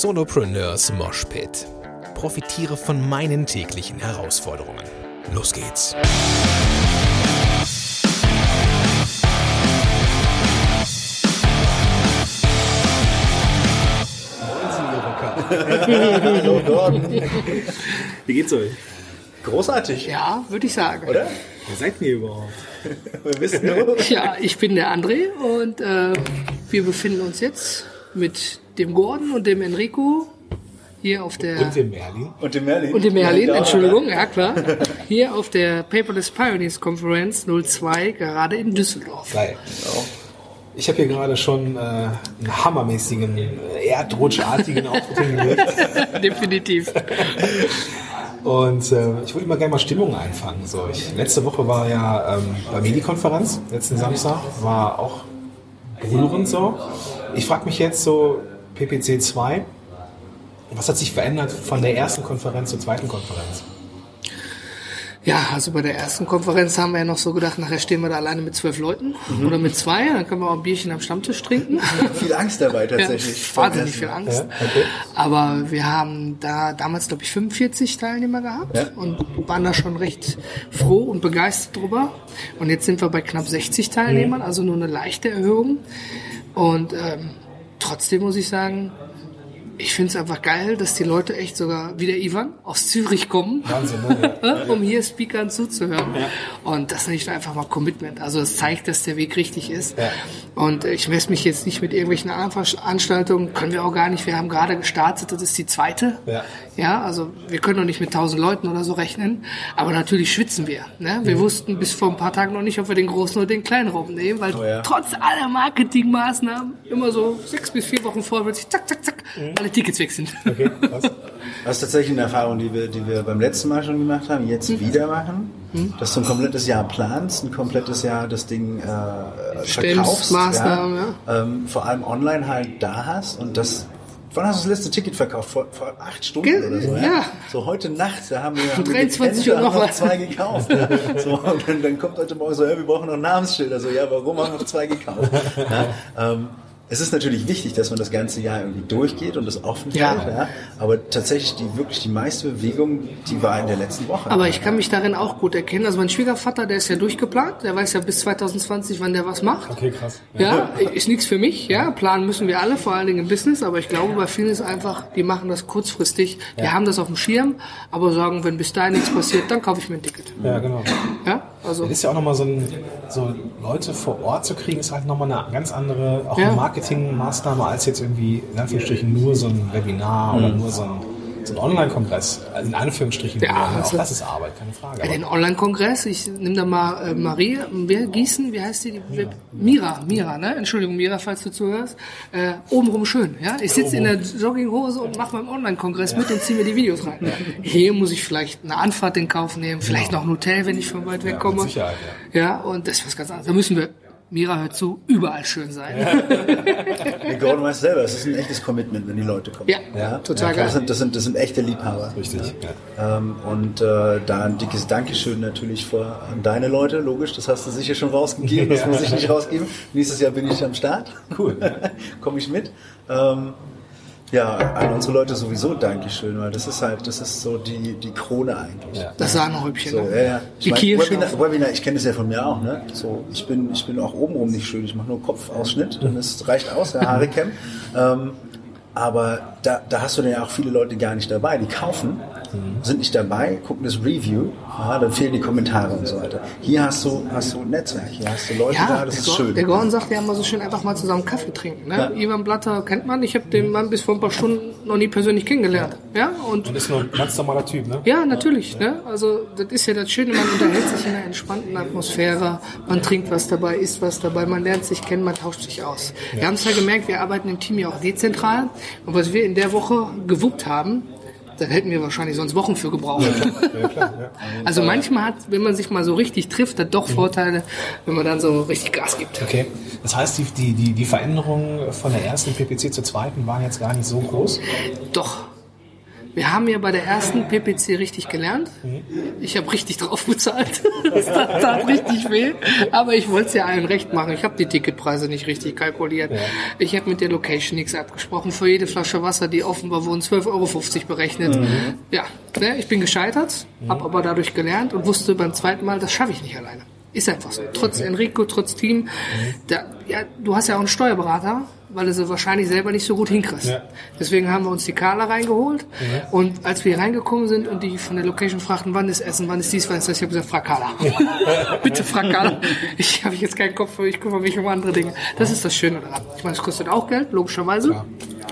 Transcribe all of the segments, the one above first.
Solopreneurs Moshpit. Profitiere von meinen täglichen Herausforderungen. Los geht's. Hallo Gordon. Wie geht's euch? Großartig. Ja, würde ich sagen. Oder? Wer seid ihr überhaupt? Wir wissen nur. Ja, ich bin der André und äh, wir befinden uns jetzt mit dem Gordon und dem Enrico hier auf der Und dem Merlin? Und dem Merlin. und dem Merlin, Ja, Entschuldigung, ja klar, hier auf der Paperless Pioneers Conference 02 gerade in Düsseldorf. Geil. Ich habe hier gerade schon äh, einen hammermäßigen, äh, erdrutschartigen Auftritt hingelegt. Definitiv. Und äh, ich würde mal gerne mal Stimmung einfangen. So, ich, letzte Woche war ja ähm, bei Medi-Konferenz, letzten Samstag, war auch berührend so. Ich frage mich jetzt so, PPC 2, was hat sich verändert von der ersten Konferenz zur zweiten Konferenz? Ja, also bei der ersten Konferenz haben wir ja noch so gedacht, nachher stehen wir da alleine mit zwölf Leuten oder mit zwei, dann können wir auch ein Bierchen am Stammtisch trinken. Viel Angst dabei tatsächlich. Ja, wahnsinnig viel Angst. okay. Aber wir haben da damals, glaube ich, 45 Teilnehmer gehabt Ja. und waren da schon recht froh und begeistert drüber. Und jetzt sind wir bei knapp 60 Teilnehmern, also nur eine leichte Erhöhung. Und ähm, trotzdem muss ich sagen, ich finde es einfach geil, dass die Leute echt sogar, wie der Ivan, aus Zürich kommen, Wahnsinn, ne? um hier Speakern zuzuhören. Und das ist nicht einfach mal Commitment. Also es zeigt, dass der Weg richtig ist. Ja. Und äh, ich messe mich jetzt nicht mit irgendwelchen Veranstaltungen, können wir auch gar nicht. Wir haben gerade gestartet, das ist die zweite. Ja. Ja, also wir können noch nicht mit 1000 Leuten oder so rechnen. Aber natürlich schwitzen wir. Ne? Wir wussten bis vor ein paar Tagen noch nicht, ob wir den großen oder den kleinen Raum nehmen, weil Oh ja. trotz aller Marketingmaßnahmen immer so sechs bis vier Wochen vor wird sich zack, zack, zack, alle Tickets weg sind. Okay, was? Das ist tatsächlich eine Erfahrung, die wir, die wir beim letzten Mal schon gemacht haben, jetzt Mhm. wieder machen. Dass du ein komplettes Jahr planst, ein komplettes Jahr das Ding äh, verkaufst. Maßnahmen, Ähm, vor allem online halt da hast und das Wann hast du das letzte Ticket verkauft? Vor, vor acht Stunden Ge- oder so, ja? ja. So heute Nacht, da haben wir, wir 23 gepennt, Uhr noch noch zwei gekauft. Ja. So, und dann, dann kommt heute Morgen so, ja, wir brauchen noch Namensschilder. So, ja, warum haben wir noch zwei gekauft? Ja, ähm, es ist natürlich wichtig, dass man das ganze Jahr irgendwie durchgeht und das offen Ja. hält, ja. Aber tatsächlich die wirklich die meiste Bewegung, die war in der letzten Woche. Aber ich kann mich darin auch gut erkennen. Also mein Schwiegervater, der ist ja durchgeplant. Der weiß ja bis 2020, wann der was macht. Okay, krass. Ja, ist nichts für mich. Ja, planen müssen wir alle, vor allen Dingen im Business. Aber ich glaube, bei vielen ist einfach, die machen das kurzfristig. Die haben das auf dem Schirm, aber sagen, wenn bis dahin nichts passiert, dann kaufe ich mir ein Ticket. Ja, genau. Ja, also Das ist ja auch nochmal so, ein, so Leute vor Ort zu kriegen, ist halt nochmal eine ganz andere, auch Ja. eine Marketingmaßnahme als jetzt irgendwie in Anführungsstrichen nur so ein Webinar oder nur so ein, so ein Online-Kongress. Also in Anführungsstrichen. Ja, auch also- das ist Arbeit, keine Frage. Aber den Online-Kongress, ich nehme da mal äh, Marie, wer, Gießen, wie heißt die? die Mira, Mira, ne? Entschuldigung, Mira, falls du zuhörst. Äh, obenrum schön, ja? Ich sitze in der Jogginghose und mache beim Online-Kongress mit und ziehe mir die Videos rein. Hier muss ich vielleicht eine Anfahrt in Kauf nehmen, vielleicht noch ein Hotel, wenn ich von weit weg Ja, komme. ja. und das ist was ganz anderes. Da müssen wir, Mira hört zu, überall schön sein. Der Gordon weiß selber, es ist ein echtes Commitment, wenn die Leute kommen. Ja, total geil. Das sind, das, sind, das sind echte Liebhaber. richtig. Ja. Ähm, und äh, da ein dickes Dankeschön natürlich vor an deine Leute, logisch, das hast du sicher schon rausgegeben, das muss ich nicht rausgeben. Nächstes Jahr bin ich am Start. Cool. Komme ich mit. Ähm, ja, an unsere Leute sowieso Dankeschön, weil das ist halt, das ist so die, die Krone eigentlich. Ja. Das Sahnehäubchen. So, ne? ja, ja. Die mein, Kirsche. Webinar, Webinar, ich kenne das ja von mir auch, ne? So, ich bin, ich bin auch obenrum nicht schön. Ich mache nur Kopfausschnitt, dann ist, reicht aus, der Haare ähm, aber da, da hast du dann ja auch viele Leute gar nicht dabei. Die kaufen, sind nicht dabei, gucken das Review, ja, dann fehlen die Kommentare und so weiter. Hier hast du, hast du ein Netzwerk, hier hast du Leute Ja, da, das der, ist Gor- schön. der Gordon sagt ja immer so schön, einfach mal zusammen Kaffee trinken. Ne? Ja. Ivan Blatter kennt man, ich habe den Mann bis vor ein paar Stunden noch nie persönlich kennengelernt. Ja, und Und ist nur ein ganz normaler Typ, ne? ja, natürlich. Ne? Also das ist ja das Schöne, man unterhält sich in einer entspannten Atmosphäre, man trinkt was dabei, isst was dabei, man lernt sich kennen, man tauscht sich aus. Wir haben es ja gemerkt, wir arbeiten im Team ja auch dezentral und was wir in der Woche gewuppt haben, dann hätten wir wahrscheinlich sonst Wochen für gebraucht. Ja, klar. Ja. Also manchmal hat, wenn man sich mal so richtig trifft, hat doch Vorteile, wenn man dann so richtig Gas gibt. Okay. Das heißt, die, die, die, die Veränderungen von der ersten PPC zur zweiten waren jetzt gar nicht so groß? Doch. Wir haben ja bei der ersten PPC richtig gelernt. Ich habe richtig drauf bezahlt. Das tat, richtig weh. Aber ich wollte es ja allen recht machen. Ich habe die Ticketpreise nicht richtig kalkuliert. Ich habe mit der Location nichts abgesprochen. Für jede Flasche Wasser, die offenbar wurden 12,50 Euro berechnet. Ja, ne, ich bin gescheitert, habe aber dadurch gelernt und wusste beim zweiten Mal, das schaffe ich nicht alleine. Ist einfach so. Trotz Enrico, trotz Team. Da, ja, du hast ja auch einen Steuerberater, weil du sie wahrscheinlich selber nicht so gut hinkriegst. Ja. Deswegen haben wir uns die Carla reingeholt. Und als wir reingekommen sind und die von der Location fragten, wann ist Essen, wann ist dies, wann ist das, ich habe gesagt, frag Carla. Bitte frag Carla. Ich habe jetzt keinen Kopf für, ich kümmere mich um andere Dinge. Das ist das Schöne daran. Ich meine, es kostet auch Geld, logischerweise.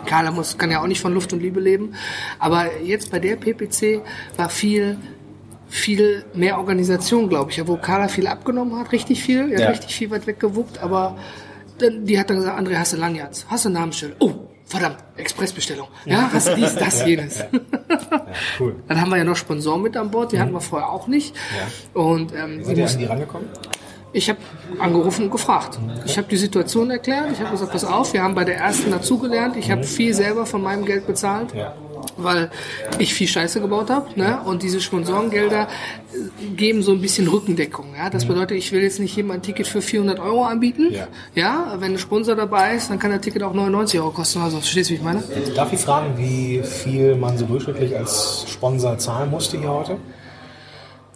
Carla muss, kann ja auch nicht von Luft und Liebe leben. Aber jetzt bei der PPC war viel viel mehr Organisation, glaube ich. Ja, wo Carla viel abgenommen hat, richtig viel, ja, Ja. richtig viel weit weggewuckt, aber dann, die hat dann gesagt, André, hast du Lanyards? Hast du einen Namensschild? Oh, verdammt, Expressbestellung. Ja, hast du dies, das, jenes. Cool. Dann haben wir ja noch Sponsoren mit an Bord, die hatten wir vorher auch nicht. Und ähm, die mussten, an die rangekommen? ich habe angerufen und gefragt. Ich habe die Situation erklärt. Ich habe gesagt, pass auf, wir haben bei der ersten dazugelernt. Ich habe viel selber von meinem Geld bezahlt, Ja. Weil ich viel Scheiße gebaut habe. Ne? Und diese Sponsorengelder äh, geben so ein bisschen Rückendeckung. Ja? Das bedeutet, ich will jetzt nicht jemand ein Ticket für 400 Euro anbieten. Ja. Ja, wenn ein Sponsor dabei ist, dann kann der Ticket auch 99 Euro kosten. Also, verstehst du, wie ich meine? Darf ich fragen, wie viel man so durchschnittlich als Sponsor zahlen musste hier heute?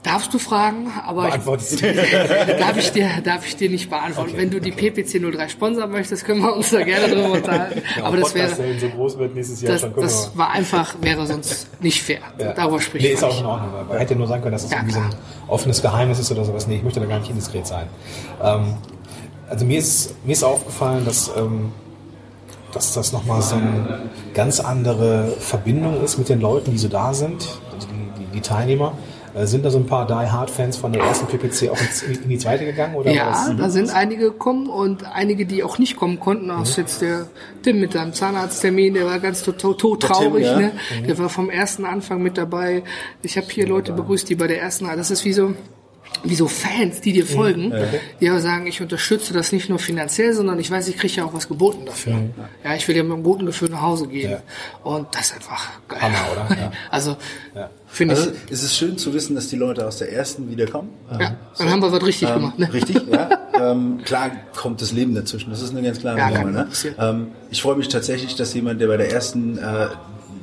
Darfst du fragen, aber ich, darf ich dir, darf ich dir nicht beantworten. Wenn du die PPC 03 Sponsor möchtest, können wir uns da gerne drüber unterhalten. aber das wäre, so groß wird nächstes Jahr das, schon. Das war einfach, wäre sonst nicht fair. Ja. Darüber spricht Nee, man ist auch nicht. in Ordnung. Aber hätte nur sagen können, dass es Ja, irgendwie so ein offenes Geheimnis ist oder sowas. Nee, ich möchte da gar nicht indiskret sein. Ähm, also mir ist, mir ist aufgefallen, dass, ähm, dass das nochmal so eine ganz andere Verbindung ist mit den Leuten, die so da sind, also die, die, die Teilnehmer. Äh, sind da so ein paar Die Hard Fans von der ersten PPC auch in die zweite gegangen? Oder Ja, was? da sind einige gekommen und einige, die auch nicht kommen konnten. Auch jetzt der Tim mit seinem Zahnarzttermin, der war ganz tot, tot, tot Der Tim, traurig. ja. ne? Der war vom ersten Anfang mit dabei. Ich habe hier Leute begrüßt, die bei der ersten, das ist wie so wie so Fans, die dir folgen, die aber sagen, ich unterstütze das nicht nur finanziell, sondern ich weiß, ich kriege ja auch was geboten dafür. Ja, ich will ja mit einem guten Gefühl nach Hause gehen. Ja. Und das ist einfach geil. Hammer, oder? Ja. Also, finde Also ich, es ist schön zu wissen, dass die Leute aus der ersten wiederkommen. ja, dann haben wir was richtig Ähm, gemacht. Ne? Richtig, ja. ähm, klar kommt das Leben dazwischen. Das ist eine ganz klare Ja, Nummer. Ne? Ähm, ich freue mich tatsächlich, dass jemand, der bei der ersten äh,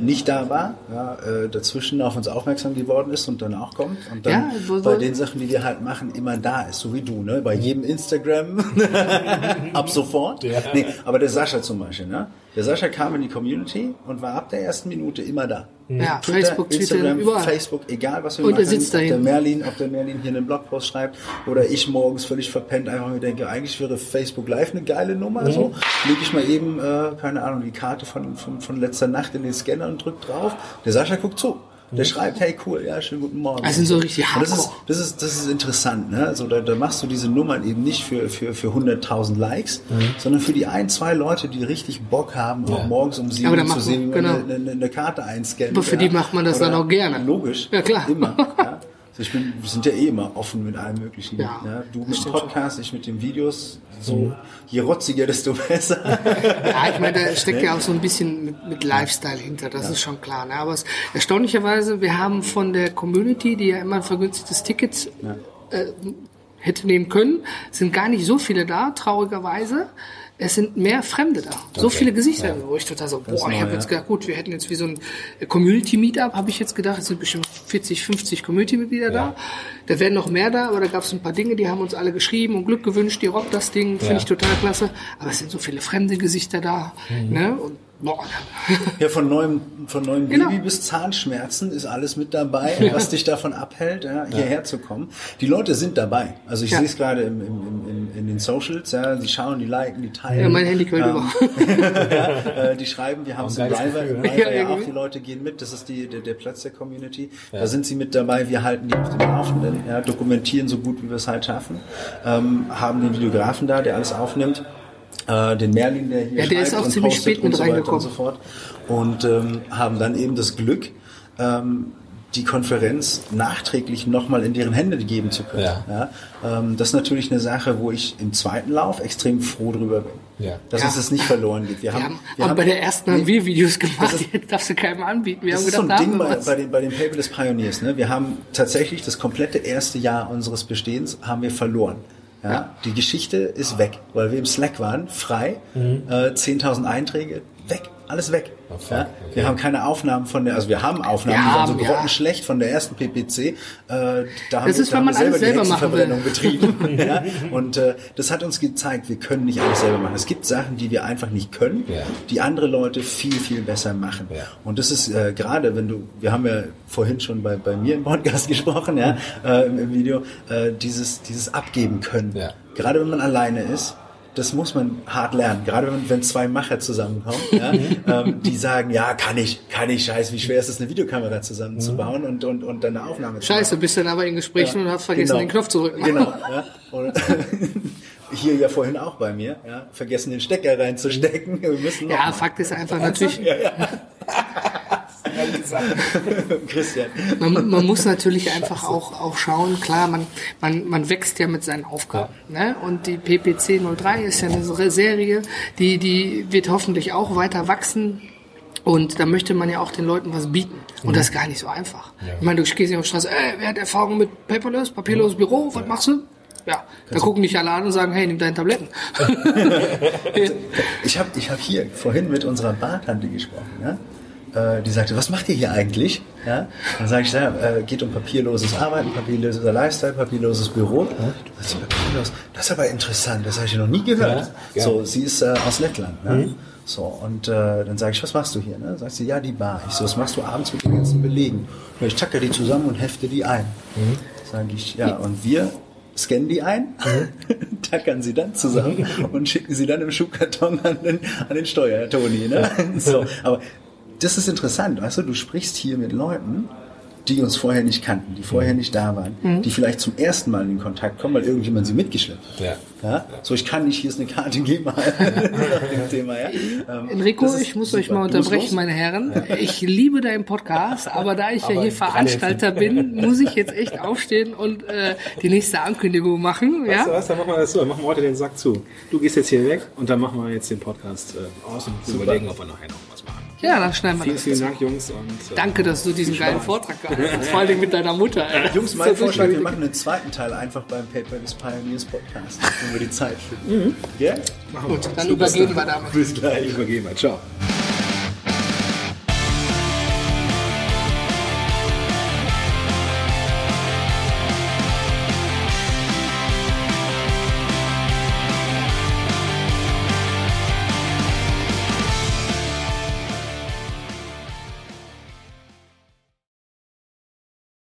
nicht da war, ja, äh, dazwischen auf uns aufmerksam geworden ist und dann auch kommt und dann Ja, wo- wo- bei den Sachen, die wir halt machen, immer da ist, so wie du, ne? Bei jedem Instagram ab sofort. Ja. Nee, aber der Sascha zum Beispiel, ne? Der Sascha kam in die Community und war ab der ersten Minute immer da. Ja, Twitter, Facebook, Twitter, Instagram, überall. Facebook, egal was wir Und machen. sitzt ob der. Merlin, ob der Merlin hier einen Blogpost schreibt oder ich morgens völlig verpennt einfach mir denke, eigentlich wäre Facebook Live eine geile Nummer. Mhm. So lege ich mal eben, äh, keine Ahnung, die Karte von, von, von letzter Nacht in den Scanner und drückt drauf. Der Sascha guckt zu. Der schreibt, hey cool, ja, schönen guten Morgen. Also sind so richtig Und das ist, das ist, das ist interessant, ne? Also da, da machst du diese Nummern eben nicht für, für, für 100.000 Likes, Mhm. sondern für die ein, zwei Leute, die richtig Bock haben, auch morgens um sieben zu sehen, genau. eine, eine, eine Karte einscannt. Aber für die macht man das dann auch gerne. Logisch. Ja, klar. Immer. Ja. Also ich bin, wir sind ja eh immer offen mit allem Möglichen. Ja, Du mit dem Podcast, ich mit den Videos. So, je rotziger, desto besser. Ja, ich meine, da steckt ja auch so ein bisschen mit, mit Lifestyle hinter, das ist schon klar. Ne? Aber es, erstaunlicherweise, wir haben von der Community, die ja immer ein vergünstigtes Ticket äh, hätte nehmen können, sind gar nicht so viele da, traurigerweise. Es sind mehr Fremde da. So viele Gesichter, wo ich total so, boah, ich neu, habe ja. jetzt gedacht, gut, wir hätten jetzt wie so ein Community-Meetup, habe ich jetzt gedacht, es sind bestimmt 40, 50 Community-Mitglieder da. Da werden noch mehr da, aber da gab es ein paar Dinge, die haben uns alle geschrieben und Glück gewünscht, die rockt das Ding, finde Ja. ich total klasse. Aber es sind so viele fremde Gesichter da. Ne? Und boah, Ja, von neuem, von neuem Genau. Baby bis Zahnschmerzen ist alles mit dabei, was dich davon abhält, ja, hierher zu kommen. Die Leute sind dabei. Also ich Ja. sehe es gerade im, im, im, im, in den Socials, ja, die schauen, die liken, die teilen. ja, mein Handy quillt Ähm, über. ja, äh, die schreiben, wir haben es im? Rival Ja, ja auch, die Leute gehen mit, das ist die, der, der Platz der Community. Da sind sie mit dabei, wir halten die auf dem Laufenden, ja, dokumentieren so gut, wie wir es halt schaffen, ähm, haben den Videografen da, der alles aufnimmt. Äh, den Merlin, der hier Ja, der ist auch und ziemlich spät mit und so weiter reingekommen. Und, so fort. und ähm, haben dann eben das Glück, ähm, die Konferenz nachträglich nochmal in deren Hände geben zu können. Ja. Ja, ähm, das ist natürlich eine Sache, wo ich im zweiten Lauf extrem froh drüber bin. Ja. Dass Ja. es es nicht verloren geht. Wir Wir haben, haben, wir haben bei der ersten haben wir Videos gemacht, das ist- die darfst du keinem anbieten. Wir das haben ist so gedacht, ein da Ding bei, bei, den, bei den Paperless Pioneers. Ne? Wir haben tatsächlich das komplette erste Jahr unseres Bestehens haben wir verloren. Ja? Die Geschichte ist weg, weil wir im Slack waren, frei, äh, 10.000 Einträge, weg, alles weg. Oh, fuck, ja? okay. Wir haben keine Aufnahmen von der, also wir haben Aufnahmen, Wir die waren so ja. grottenschlecht von der ersten PPC. Äh, da haben Das wir, ist, da wenn haben man wir alles die selber machen will. Betrieben. ja? Und äh, das hat uns gezeigt, wir können nicht alles selber machen. Es gibt Sachen, die wir einfach nicht können, Ja. die andere Leute viel, viel besser machen. Ja. Und das ist äh, gerade, wenn du, wir haben ja vorhin schon bei, bei mir im Podcast gesprochen, ja, äh, im, im Video, äh, dieses, dieses Abgeben können. Ja. Gerade wenn man alleine ist, das muss man hart lernen. Gerade wenn, wenn zwei Macher zusammenkommen, ja, ähm, die sagen, ja, kann ich, kann ich, scheiße, wie schwer ist es, eine Videokamera zusammenzubauen und, und, und dann eine Aufnahme zu Scheiße, machen. bist dann aber in Gesprächen und hast vergessen, Genau. den Knopf zu drücken. Genau. Ja. Und hier ja vorhin auch bei mir, ja, vergessen den Stecker reinzustecken. Wir müssen Ja. Fakt ist einfach natürlich, Christian. man, man muss natürlich einfach auch, auch schauen, klar, man, man, man wächst ja mit seinen Aufgaben. Ne? Und die PPC 03 ist ja eine Serie, die, die wird hoffentlich auch weiter wachsen. Und da möchte man ja auch den Leuten was bieten. Und das ist gar nicht so einfach. Ich meine, du gehst nicht auf die Straße, ey, wer hat Erfahrung mit Paperless, papierloses Büro, was machst du? Ja, da gucken dich alle an und sagen, hey, nimm deine Tabletten. Ich habe ich hab hier vorhin mit unserer Bartante gesprochen. Ja? Äh, die sagte, was macht ihr hier eigentlich? Ja? Dann sage ich, ja, äh, geht um papierloses Arbeiten, papierloser Lifestyle, papierloses Büro. Das ist papierlos. Das ist aber interessant, das habe ich noch nie gehört. Ja, ja. So, sie ist äh, aus Lettland. Ne? So, und äh, dann sage ich, was machst du hier? Ne? Sagt sie, ja, die Bar. Ich so, was machst du abends mit den ganzen Belegen? Ja, ich tacke die zusammen und hefte die ein. Sage ich, ja, und wir scannen die ein, tackern sie dann zusammen und schicken sie dann im Schuhkarton an den, an den Steuer, Toni. Ne? So, aber das ist interessant, weißt du, du sprichst hier mit Leuten, die uns vorher nicht kannten, die vorher nicht da waren, die vielleicht zum ersten Mal in Kontakt kommen, weil irgendjemand sie mitgeschleppt hat. Ja. Ja? So, ich kann nicht, hier ist eine Karte, geh mal Thema. Ja? Ähm, Enrico, ich muss super. euch mal Du unterbrechen, meine Herren. Ich liebe deinen Podcast, aber da ich ja Aber hier gerade Veranstalter bin, muss ich jetzt echt aufstehen und äh, die nächste Ankündigung machen. Weißt du Ja? was, dann machen wir das so, dann machen wir heute den Sack zu. Du gehst jetzt hier weg und dann machen wir jetzt den Podcast äh, aus und überlegen, ob wir nachher noch was machen. Ja, dann schneiden wir Vielen, das. vielen Dank, Jungs. Und, äh, Danke, dass du diesen geilen Vortrag gehalten hast. Vor allen Dingen mit deiner Mutter. Ey. Jungs, mein Vorschlag, wir machen einen zweiten Teil einfach beim Paper des Pioneers Podcast, wenn wir die Zeit finden. Ja? Gut, dann übergehen wir damit. Bis gleich. Übergeben. Ciao.